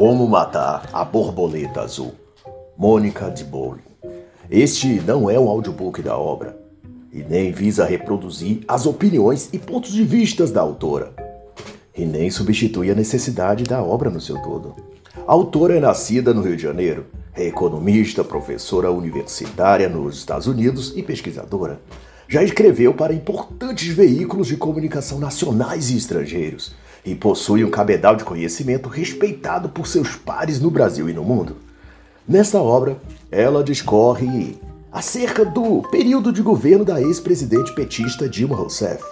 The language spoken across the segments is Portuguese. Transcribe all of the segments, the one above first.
Como Matar a Borboleta Azul, Mônica de Bowling. Este não é um audiobook da obra e nem visa reproduzir as opiniões e pontos de vistas da autora, e nem substitui a necessidade da obra no seu todo. A autora é nascida no Rio de Janeiro, é economista, professora universitária nos Estados Unidos e pesquisadora. Já escreveu para importantes veículos de comunicação nacionais e estrangeiros e possui um cabedal de conhecimento respeitado por seus pares no Brasil e no mundo. Nesta obra, ela discorre acerca do período de governo da ex-presidente petista Dilma Rousseff.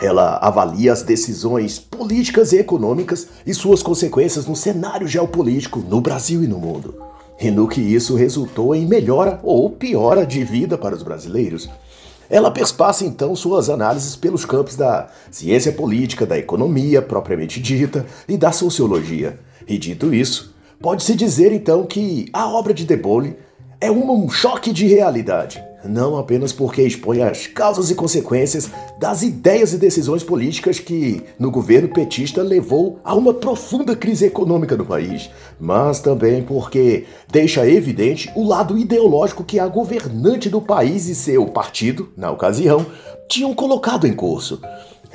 Ela avalia as decisões políticas e econômicas e suas consequências no cenário geopolítico no Brasil e no mundo. E no que isso resultou em melhora ou piora de vida para os brasileiros. Ela perspassa então suas análises pelos campos da ciência política, da economia propriamente dita e da sociologia. E dito isso, pode-se dizer então que a obra de Debole é um choque de realidade, não apenas porque expõe as causas e consequências das ideias e decisões políticas que, no governo petista, levou a uma profunda crise econômica no país, mas também porque deixa evidente o lado ideológico que a governante do país e seu partido, na ocasião, tinham colocado em curso.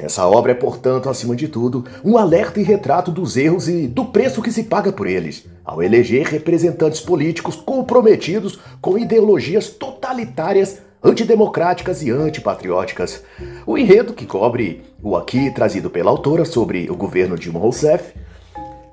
Essa obra é, portanto, acima de tudo, um alerta e retrato dos erros e do preço que se paga por eles, ao eleger representantes políticos comprometidos com ideologias totalitárias, antidemocráticas e antipatrióticas. O enredo que cobre o aqui trazido pela autora sobre o governo Dilma Rousseff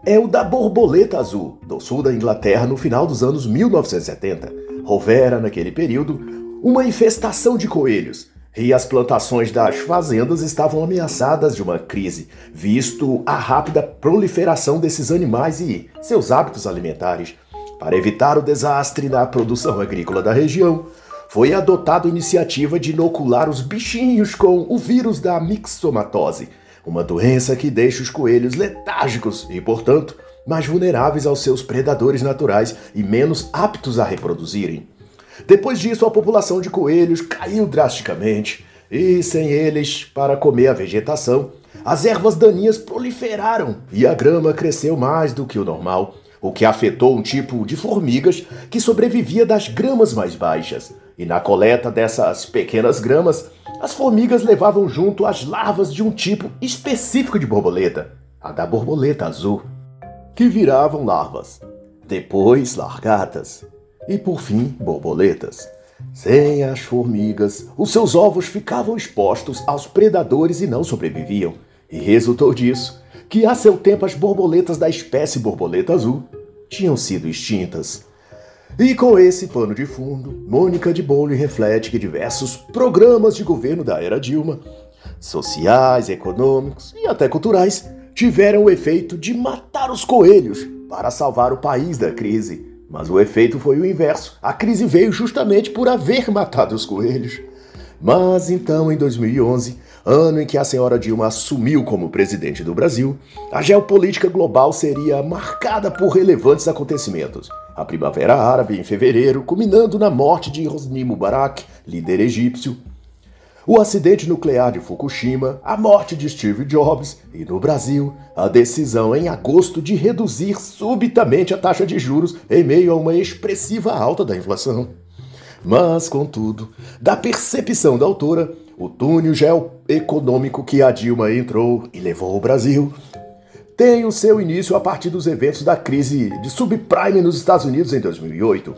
é o da borboleta azul, do sul da Inglaterra no final dos anos 1970. Houvera, naquele período, uma infestação de coelhos e as plantações das fazendas estavam ameaçadas de uma crise, visto a rápida proliferação desses animais e seus hábitos alimentares. Para evitar o desastre na produção agrícola da região, foi adotada a iniciativa de inocular os bichinhos com o vírus da mixomatose, uma doença que deixa os coelhos letárgicos e, portanto, mais vulneráveis aos seus predadores naturais e menos aptos a reproduzirem. Depois disso, a população de coelhos caiu drasticamente, e sem eles para comer a vegetação, as ervas daninhas proliferaram e a grama cresceu mais do que o normal, o que afetou um tipo de formigas que sobrevivia das gramas mais baixas. E na coleta dessas pequenas gramas, as formigas levavam junto as larvas de um tipo específico de borboleta, a da borboleta azul, que viravam larvas, depois largatas, e por fim borboletas. Sem as formigas, os seus ovos ficavam expostos aos predadores e não sobreviviam. E resultou disso que, a seu tempo, as borboletas da espécie borboleta azul tinham sido extintas. E com esse pano de fundo, Mônica de Bowley reflete que diversos programas de governo da era Dilma, sociais, econômicos e até culturais, tiveram o efeito de matar os coelhos para salvar o país da crise mas o efeito foi o inverso. A crise veio justamente por haver matado os coelhos. Mas então, em 2011, ano em que a senhora Dilma assumiu como presidente do Brasil, a geopolítica global seria marcada por relevantes acontecimentos. A Primavera Árabe em fevereiro, culminando na morte de Hosni Mubarak, líder egípcio, o acidente nuclear de Fukushima, a morte de Steve Jobs e, no Brasil, a decisão em agosto de reduzir subitamente a taxa de juros em meio a uma expressiva alta da inflação. Mas, contudo, da percepção da autora, o túnel geoeconômico que a Dilma entrou e levou o Brasil tem o seu início a partir dos eventos da crise de subprime nos Estados Unidos em 2008.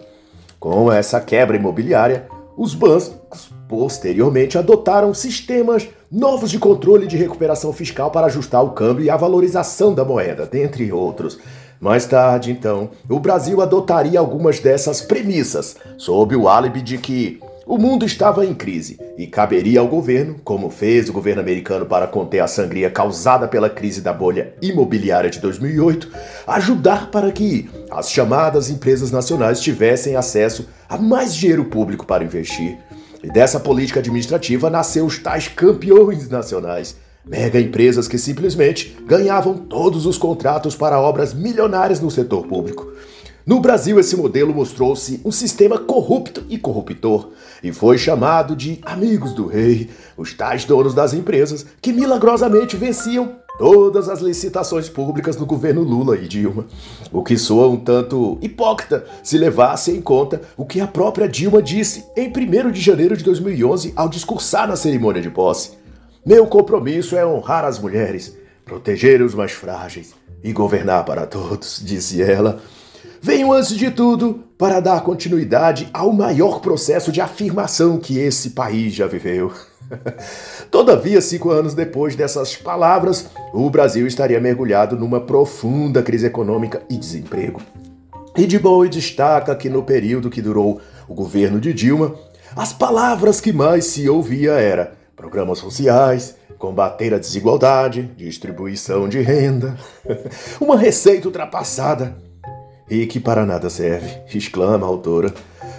Com essa quebra imobiliária, os bancos Posteriormente, adotaram sistemas novos de controle de recuperação fiscal para ajustar o câmbio e a valorização da moeda, dentre outros. Mais tarde, então, o Brasil adotaria algumas dessas premissas, sob o álibi de que o mundo estava em crise e caberia ao governo, como fez o governo americano para conter a sangria causada pela crise da bolha imobiliária de 2008, ajudar para que as chamadas empresas nacionais tivessem acesso a mais dinheiro público para investir e dessa política administrativa nasceu os tais campeões nacionais, mega empresas que simplesmente ganhavam todos os contratos para obras milionárias no setor público. No Brasil, esse modelo mostrou-se um sistema corrupto e corruptor, e foi chamado de amigos do rei, os tais donos das empresas que milagrosamente venciam todas as licitações públicas no governo Lula e Dilma. O que soa um tanto hipócrita se levasse em conta o que a própria Dilma disse em 1 de janeiro de 2011 ao discursar na cerimônia de posse. Meu compromisso é honrar as mulheres, proteger os mais frágeis e governar para todos, disse ela. Venho antes de tudo para dar continuidade ao maior processo de afirmação que esse país já viveu. Todavia, cinco anos depois dessas palavras, o Brasil estaria mergulhado numa profunda crise econômica e desemprego. E de Bowie destaca que no período que durou o governo de Dilma, as palavras que mais se ouvia era programas sociais, combater a desigualdade, distribuição de renda, uma receita ultrapassada e que para nada serve, exclama a autora.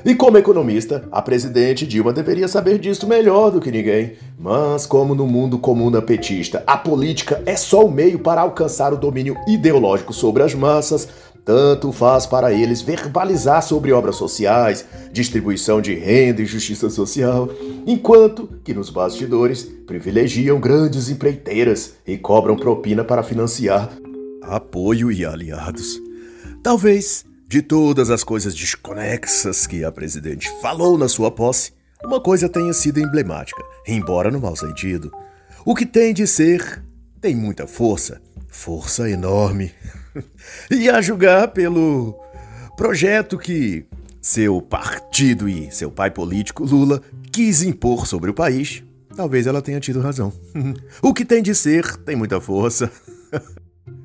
E como economista, a presidente Dilma deveria saber disso melhor do que ninguém. Mas, como no mundo comum da petista, a política é só o meio para alcançar o domínio ideológico sobre as massas, tanto faz para eles verbalizar sobre obras sociais, distribuição de renda e justiça social, enquanto que nos bastidores privilegiam grandes empreiteiras e cobram propina para financiar apoio e aliados. Talvez de todas as coisas desconexas que a presidente falou na sua posse, uma coisa tenha sido emblemática, embora no mau sentido. O que tem de ser tem muita força, força enorme. e a julgar pelo projeto que seu partido e seu pai político, Lula, quis impor sobre o país, talvez ela tenha tido razão. o que tem de ser tem muita força.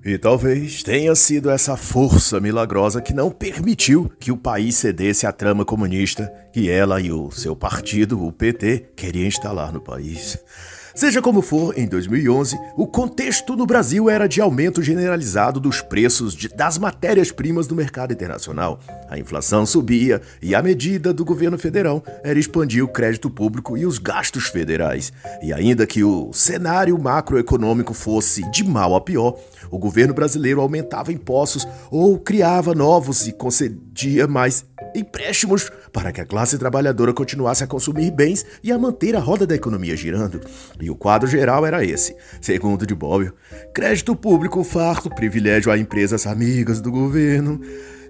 E talvez tenha sido essa força milagrosa que não permitiu que o país cedesse à trama comunista que ela e o seu partido, o PT, queriam instalar no país. Seja como for, em 2011, o contexto no Brasil era de aumento generalizado dos preços de, das matérias-primas do mercado internacional. A inflação subia e a medida do governo federal era expandir o crédito público e os gastos federais. E ainda que o cenário macroeconômico fosse de mal a pior, o governo brasileiro aumentava impostos ou criava novos e concedia mais empréstimos para que a classe trabalhadora continuasse a consumir bens e a manter a roda da economia girando. E o quadro geral era esse. Segundo de Bobbio, crédito público farto, privilégio a empresas amigas do governo.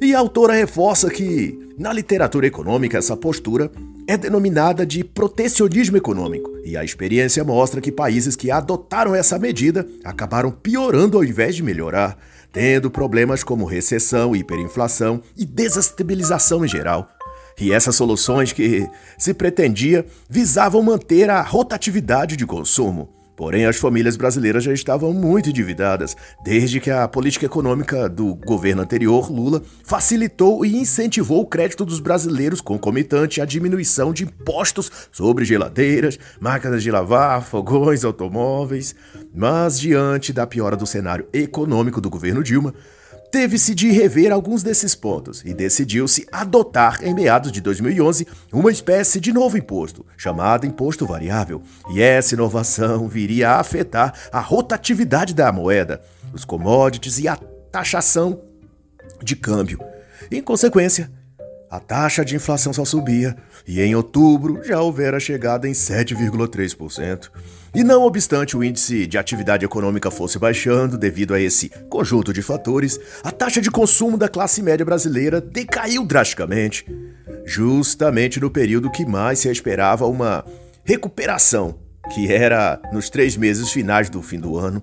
E a autora reforça que, na literatura econômica, essa postura é denominada de protecionismo econômico, e a experiência mostra que países que adotaram essa medida acabaram piorando ao invés de melhorar tendo problemas como recessão, hiperinflação e desestabilização em geral. E essas soluções que se pretendia visavam manter a rotatividade de consumo. Porém, as famílias brasileiras já estavam muito endividadas, desde que a política econômica do governo anterior, Lula, facilitou e incentivou o crédito dos brasileiros concomitante à diminuição de impostos sobre geladeiras, máquinas de lavar, fogões, automóveis. Mas, diante da piora do cenário econômico do governo Dilma, teve-se de rever alguns desses pontos e decidiu-se adotar, em meados de 2011, uma espécie de novo imposto, chamado Imposto Variável. E essa inovação viria a afetar a rotatividade da moeda, os commodities e a taxação de câmbio. Em consequência, a taxa de inflação só subia e em outubro já houvera chegada em 7,3%. E não obstante o índice de atividade econômica fosse baixando devido a esse conjunto de fatores, a taxa de consumo da classe média brasileira decaiu drasticamente, justamente no período que mais se esperava uma recuperação, que era nos três meses finais do fim do ano.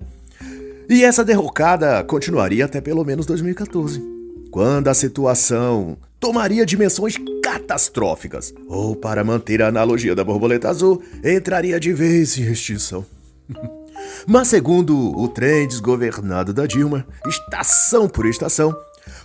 E essa derrocada continuaria até pelo menos 2014, quando a situação tomaria dimensões catastróficas, ou, para manter a analogia da borboleta azul, entraria de vez em extinção. Mas, segundo o trem desgovernado da Dilma, estação por estação,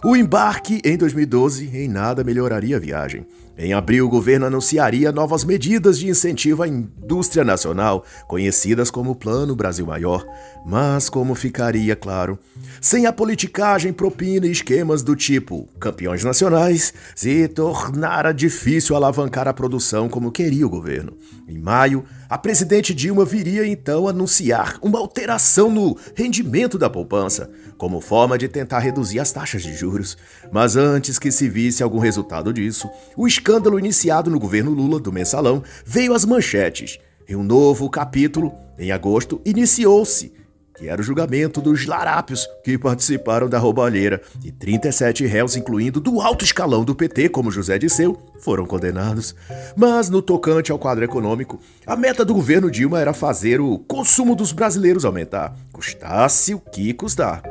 o embarque em 2012 em nada melhoraria a viagem. Em abril, o governo anunciaria novas medidas de incentivo à indústria nacional, conhecidas como Plano Brasil Maior. Mas, como ficaria claro, sem a politicagem, propina e esquemas do tipo campeões nacionais, se tornara difícil alavancar a produção como queria o governo. Em maio, a presidente Dilma viria então anunciar uma alteração no rendimento da poupança, como forma de tentar reduzir as taxas de juros. Mas antes que se visse algum resultado disso, o escândalo iniciado no governo Lula do mensalão veio às manchetes. E um novo capítulo, em agosto, iniciou-se que era o julgamento dos larápios que participaram da roubalheira, e 37 réus, incluindo do alto escalão do PT, como José Disseu, foram condenados. Mas no tocante ao quadro econômico, a meta do governo Dilma era fazer o consumo dos brasileiros aumentar, custasse o que custar.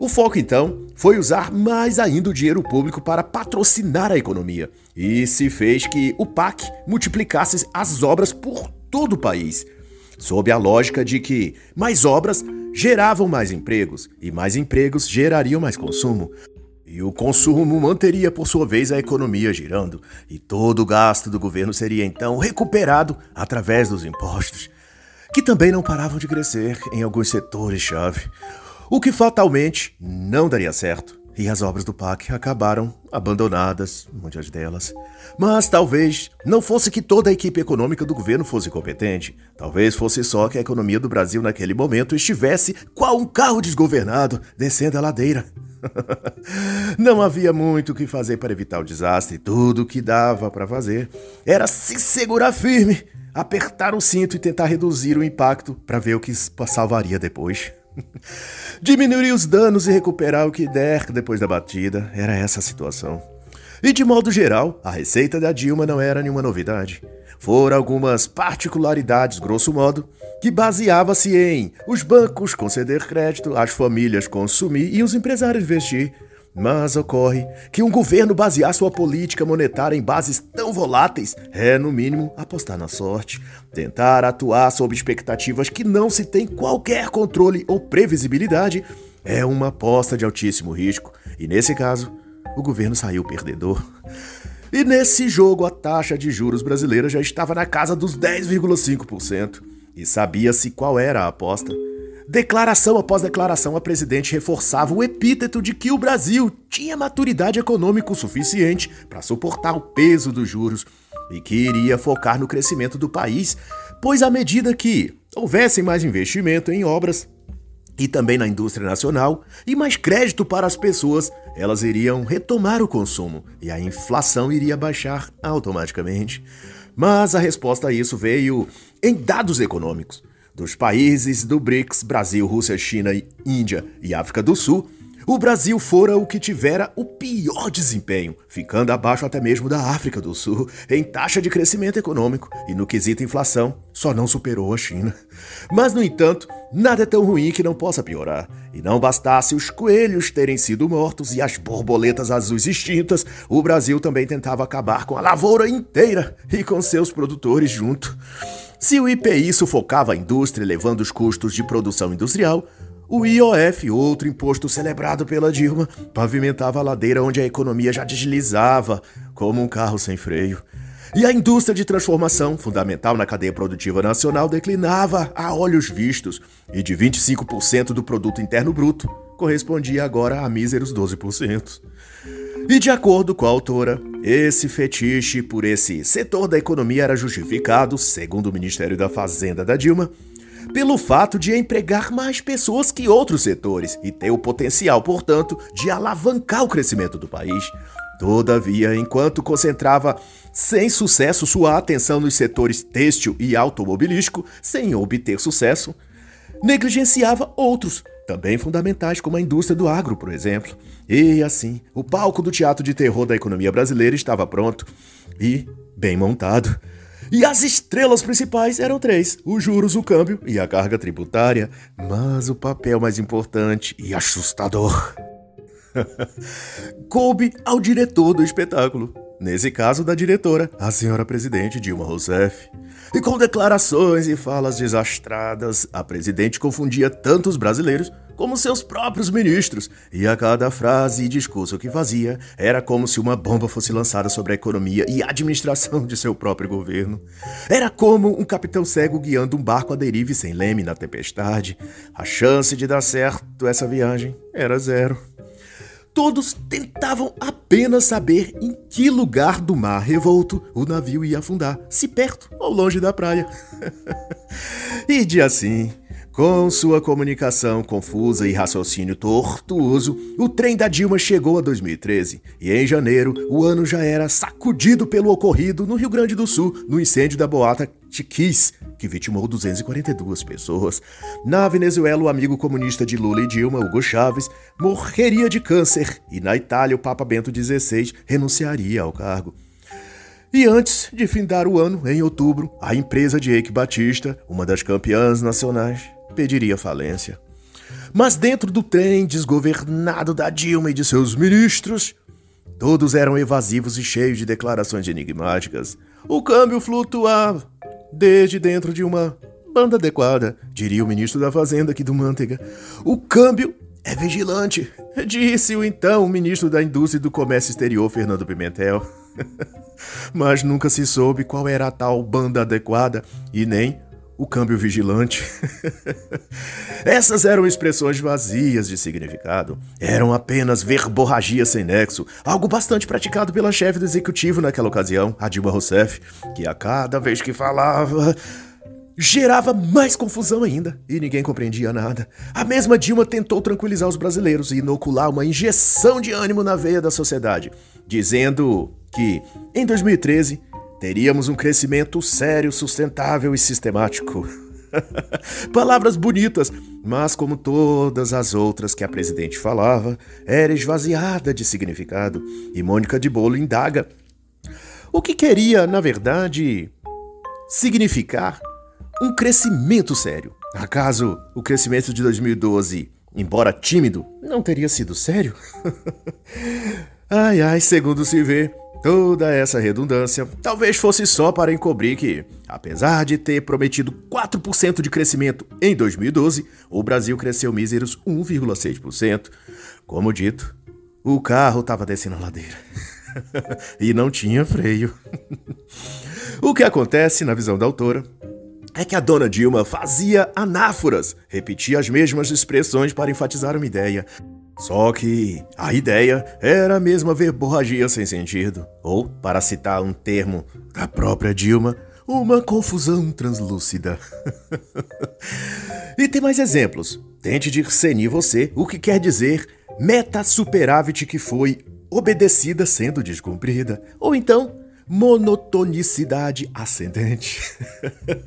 O foco, então, foi usar mais ainda o dinheiro público para patrocinar a economia, e se fez que o PAC multiplicasse as obras por todo o país, sob a lógica de que mais obras geravam mais empregos, e mais empregos gerariam mais consumo. E o consumo manteria, por sua vez, a economia girando, e todo o gasto do governo seria então recuperado através dos impostos, que também não paravam de crescer em alguns setores-chave o que fatalmente não daria certo. E as obras do PAC acabaram abandonadas, muitas delas. Mas talvez não fosse que toda a equipe econômica do governo fosse competente. Talvez fosse só que a economia do Brasil naquele momento estivesse qual um carro desgovernado descendo a ladeira. não havia muito o que fazer para evitar o desastre. Tudo o que dava para fazer era se segurar firme, apertar o cinto e tentar reduzir o impacto para ver o que salvaria depois. Diminuir os danos e recuperar o que der depois da batida era essa a situação. E de modo geral, a receita da Dilma não era nenhuma novidade. Foram algumas particularidades, grosso modo, que baseava-se em os bancos conceder crédito, as famílias consumir e os empresários investir. Mas ocorre que um governo basear sua política monetária em bases tão voláteis é, no mínimo, apostar na sorte, tentar atuar sob expectativas que não se tem qualquer controle ou previsibilidade é uma aposta de altíssimo risco, e nesse caso, o governo saiu perdedor. E nesse jogo, a taxa de juros brasileira já estava na casa dos 10,5%, e sabia-se qual era a aposta. Declaração após declaração, a presidente reforçava o epíteto de que o Brasil tinha maturidade econômica suficiente para suportar o peso dos juros e que iria focar no crescimento do país, pois à medida que houvesse mais investimento em obras e também na indústria nacional e mais crédito para as pessoas, elas iriam retomar o consumo e a inflação iria baixar automaticamente. Mas a resposta a isso veio em dados econômicos. Dos países do BRICS, Brasil, Rússia, China, Índia e África do Sul, o Brasil fora o que tivera o pior desempenho, ficando abaixo até mesmo da África do Sul em taxa de crescimento econômico e no quesito inflação, só não superou a China. Mas, no entanto, nada é tão ruim que não possa piorar. E não bastasse os coelhos terem sido mortos e as borboletas azuis extintas, o Brasil também tentava acabar com a lavoura inteira e com seus produtores junto. Se o IPI sufocava a indústria levando os custos de produção industrial, o IOF, outro imposto celebrado pela Dilma, pavimentava a ladeira onde a economia já deslizava como um carro sem freio. E a indústria de transformação, fundamental na cadeia produtiva nacional, declinava a olhos vistos, e de 25% do produto interno bruto correspondia agora a míseros 12%. E de acordo com a autora, esse fetiche por esse setor da economia era justificado, segundo o Ministério da Fazenda da Dilma, pelo fato de empregar mais pessoas que outros setores e ter o potencial, portanto, de alavancar o crescimento do país. Todavia, enquanto concentrava sem sucesso sua atenção nos setores têxtil e automobilístico, sem obter sucesso, negligenciava outros, também fundamentais, como a indústria do agro, por exemplo. E assim, o palco do teatro de terror da economia brasileira estava pronto e bem montado. E as estrelas principais eram três: os juros, o câmbio e a carga tributária. Mas o papel mais importante e assustador coube ao diretor do espetáculo. Nesse caso, da diretora, a senhora presidente Dilma Rousseff. E com declarações e falas desastradas, a presidente confundia tanto os brasileiros como seus próprios ministros, e a cada frase e discurso que fazia era como se uma bomba fosse lançada sobre a economia e administração de seu próprio governo. Era como um capitão cego guiando um barco à deriva sem leme na tempestade. A chance de dar certo essa viagem era zero. Todos tentavam apenas saber em que lugar do mar revolto o navio ia afundar, se perto ou longe da praia. e de assim, Com sua comunicação confusa e raciocínio tortuoso, o trem da Dilma chegou a 2013 e em janeiro o ano já era sacudido pelo ocorrido no Rio Grande do Sul, no incêndio da boata Tiquis, que vitimou 242 pessoas. Na Venezuela, o amigo comunista de Lula e Dilma, Hugo Chávez, morreria de câncer e na Itália o Papa Bento XVI renunciaria ao cargo. E antes de findar o ano, em outubro, a empresa de Eike Batista, uma das campeãs nacionais, pediria falência. Mas dentro do trem desgovernado da Dilma e de seus ministros, todos eram evasivos e cheios de declarações enigmáticas. O câmbio flutuava desde dentro de uma banda adequada, diria o ministro da Fazenda aqui do Manteiga. O câmbio é vigilante, disse o então ministro da Indústria e do Comércio Exterior, Fernando Pimentel. Mas nunca se soube qual era a tal banda adequada e nem o câmbio vigilante. Essas eram expressões vazias de significado. Eram apenas verborragia sem nexo, algo bastante praticado pela chefe do executivo naquela ocasião, a Dilma Rousseff, que a cada vez que falava gerava mais confusão ainda e ninguém compreendia nada. A mesma Dilma tentou tranquilizar os brasileiros e inocular uma injeção de ânimo na veia da sociedade, dizendo que em 2013 teríamos um crescimento sério, sustentável e sistemático. Palavras bonitas, mas como todas as outras que a presidente falava, era esvaziada de significado. E Mônica de Bolo indaga o que queria, na verdade, significar um crescimento sério. Acaso o crescimento de 2012, embora tímido, não teria sido sério? ai ai, segundo se vê, Toda essa redundância talvez fosse só para encobrir que, apesar de ter prometido 4% de crescimento em 2012, o Brasil cresceu míseros 1,6%. Como dito, o carro estava descendo a ladeira e não tinha freio. o que acontece, na visão da autora, é que a dona Dilma fazia anáforas, repetia as mesmas expressões para enfatizar uma ideia. Só que a ideia era a mesma verborragia sem sentido, ou, para citar um termo da própria Dilma, uma confusão translúcida. e tem mais exemplos. Tente discernir você o que quer dizer meta superávit que foi obedecida sendo descumprida, ou então monotonicidade ascendente.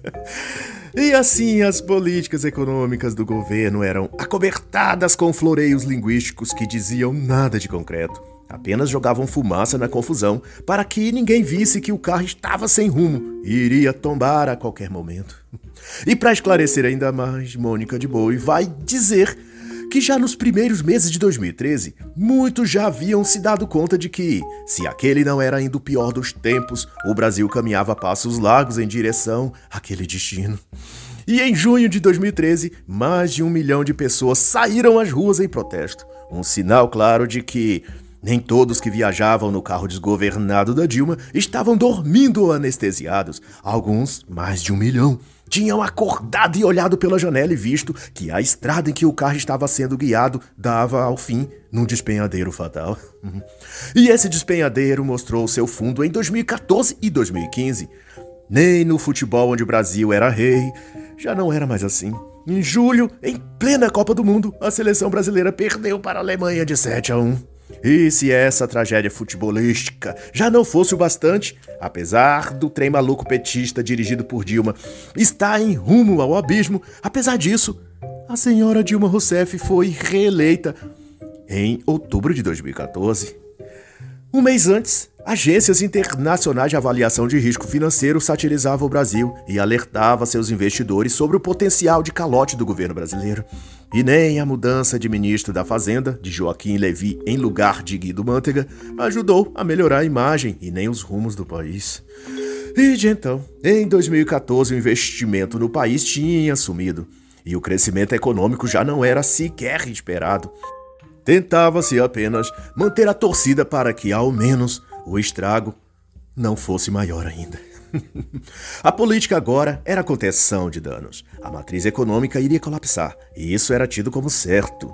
e assim as políticas econômicas do governo eram acobertadas com floreios linguísticos que diziam nada de concreto. Apenas jogavam fumaça na confusão para que ninguém visse que o carro estava sem rumo e iria tombar a qualquer momento. E para esclarecer ainda mais, Mônica de Boi vai dizer que já nos primeiros meses de 2013, muitos já haviam se dado conta de que, se aquele não era ainda o pior dos tempos, o Brasil caminhava passos largos em direção àquele destino. E em junho de 2013, mais de um milhão de pessoas saíram às ruas em protesto. Um sinal claro de que nem todos que viajavam no carro desgovernado da Dilma estavam dormindo ou anestesiados. Alguns, mais de um milhão, tinham acordado e olhado pela janela e visto que a estrada em que o carro estava sendo guiado dava ao fim num despenhadeiro fatal. e esse despenhadeiro mostrou seu fundo em 2014 e 2015. Nem no futebol onde o Brasil era rei, já não era mais assim. Em julho, em plena Copa do Mundo, a seleção brasileira perdeu para a Alemanha de 7 a 1. E se essa tragédia futebolística já não fosse o bastante, apesar do trem maluco petista dirigido por Dilma estar em rumo ao abismo, apesar disso, a senhora Dilma Rousseff foi reeleita em outubro de 2014. Um mês antes, agências internacionais de avaliação de risco financeiro satirizavam o Brasil e alertava seus investidores sobre o potencial de calote do governo brasileiro. E nem a mudança de ministro da Fazenda, de Joaquim Levy em lugar de Guido Mantega, ajudou a melhorar a imagem e nem os rumos do país. E de então, em 2014, o investimento no país tinha sumido e o crescimento econômico já não era sequer esperado. Tentava-se apenas manter a torcida para que, ao menos, o estrago não fosse maior ainda. a política agora era contenção de danos. A matriz econômica iria colapsar, e isso era tido como certo.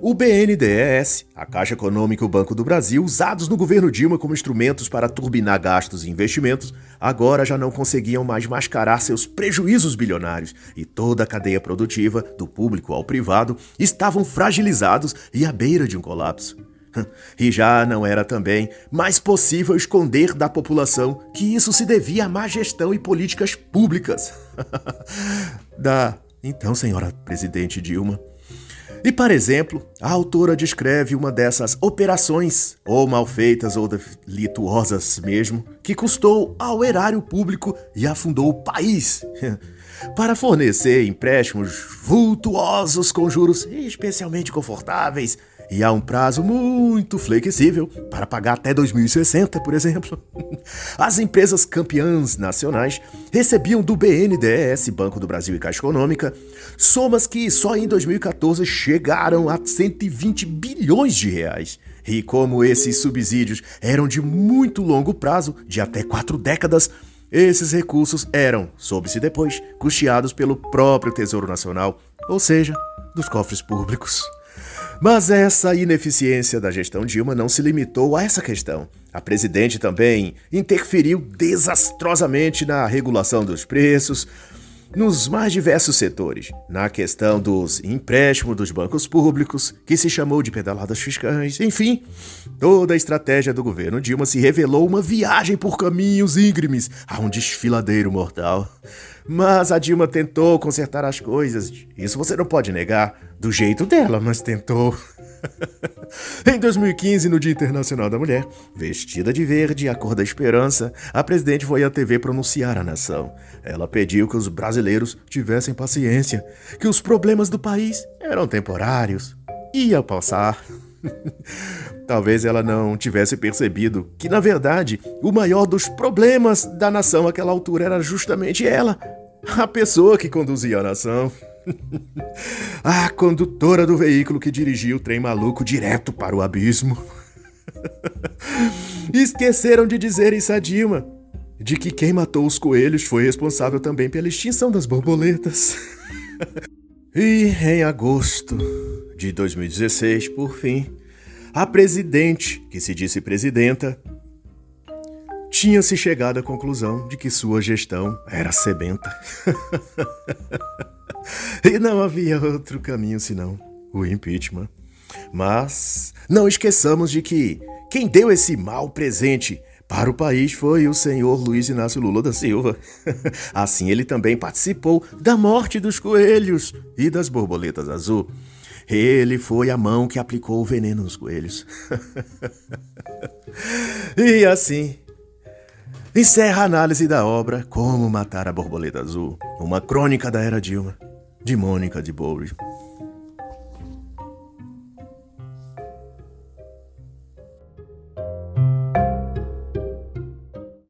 O BNDES, a Caixa Econômica e o Banco do Brasil, usados no governo Dilma como instrumentos para turbinar gastos e investimentos, agora já não conseguiam mais mascarar seus prejuízos bilionários, e toda a cadeia produtiva, do público ao privado, estavam fragilizados e à beira de um colapso. E já não era também mais possível esconder da população que isso se devia à má gestão e políticas públicas. da então senhora presidente Dilma. E, para exemplo, a autora descreve uma dessas operações, ou mal feitas ou delituosas mesmo, que custou ao erário público e afundou o país. para fornecer empréstimos vultuosos com juros especialmente confortáveis e há um prazo muito flexível para pagar até 2060, por exemplo. As empresas campeãs nacionais recebiam do BNDES, Banco do Brasil e Caixa Econômica, somas que só em 2014 chegaram a 120 bilhões de reais. E como esses subsídios eram de muito longo prazo, de até quatro décadas, esses recursos eram, soube-se depois, custeados pelo próprio Tesouro Nacional, ou seja, dos cofres públicos. Mas essa ineficiência da gestão Dilma não se limitou a essa questão. A presidente também interferiu desastrosamente na regulação dos preços, nos mais diversos setores, na questão dos empréstimos dos bancos públicos, que se chamou de pedaladas fiscais, enfim, toda a estratégia do governo Dilma se revelou uma viagem por caminhos íngremes a um desfiladeiro mortal. Mas a Dilma tentou consertar as coisas, isso você não pode negar, do jeito dela, mas tentou. em 2015, no Dia Internacional da Mulher, vestida de verde, a cor da esperança, a presidente foi à TV pronunciar a nação. Ela pediu que os brasileiros tivessem paciência, que os problemas do país eram temporários. Ia passar. Talvez ela não tivesse percebido que, na verdade, o maior dos problemas da nação àquela altura era justamente ela, a pessoa que conduzia a nação. a condutora do veículo que dirigia o trem maluco direto para o abismo. Esqueceram de dizer isso a Dilma, de que quem matou os coelhos foi responsável também pela extinção das borboletas. e em agosto de 2016, por fim, a presidente, que se disse presidenta, tinha-se chegado à conclusão de que sua gestão era sebenta. e não havia outro caminho senão o impeachment. Mas não esqueçamos de que quem deu esse mau presente para o país foi o senhor Luiz Inácio Lula da Silva. assim, ele também participou da morte dos coelhos e das borboletas azul. Ele foi a mão que aplicou o veneno nos coelhos. e assim, encerra a análise da obra Como Matar a Borboleta Azul, uma crônica da era Dilma, de Mônica de Bouri.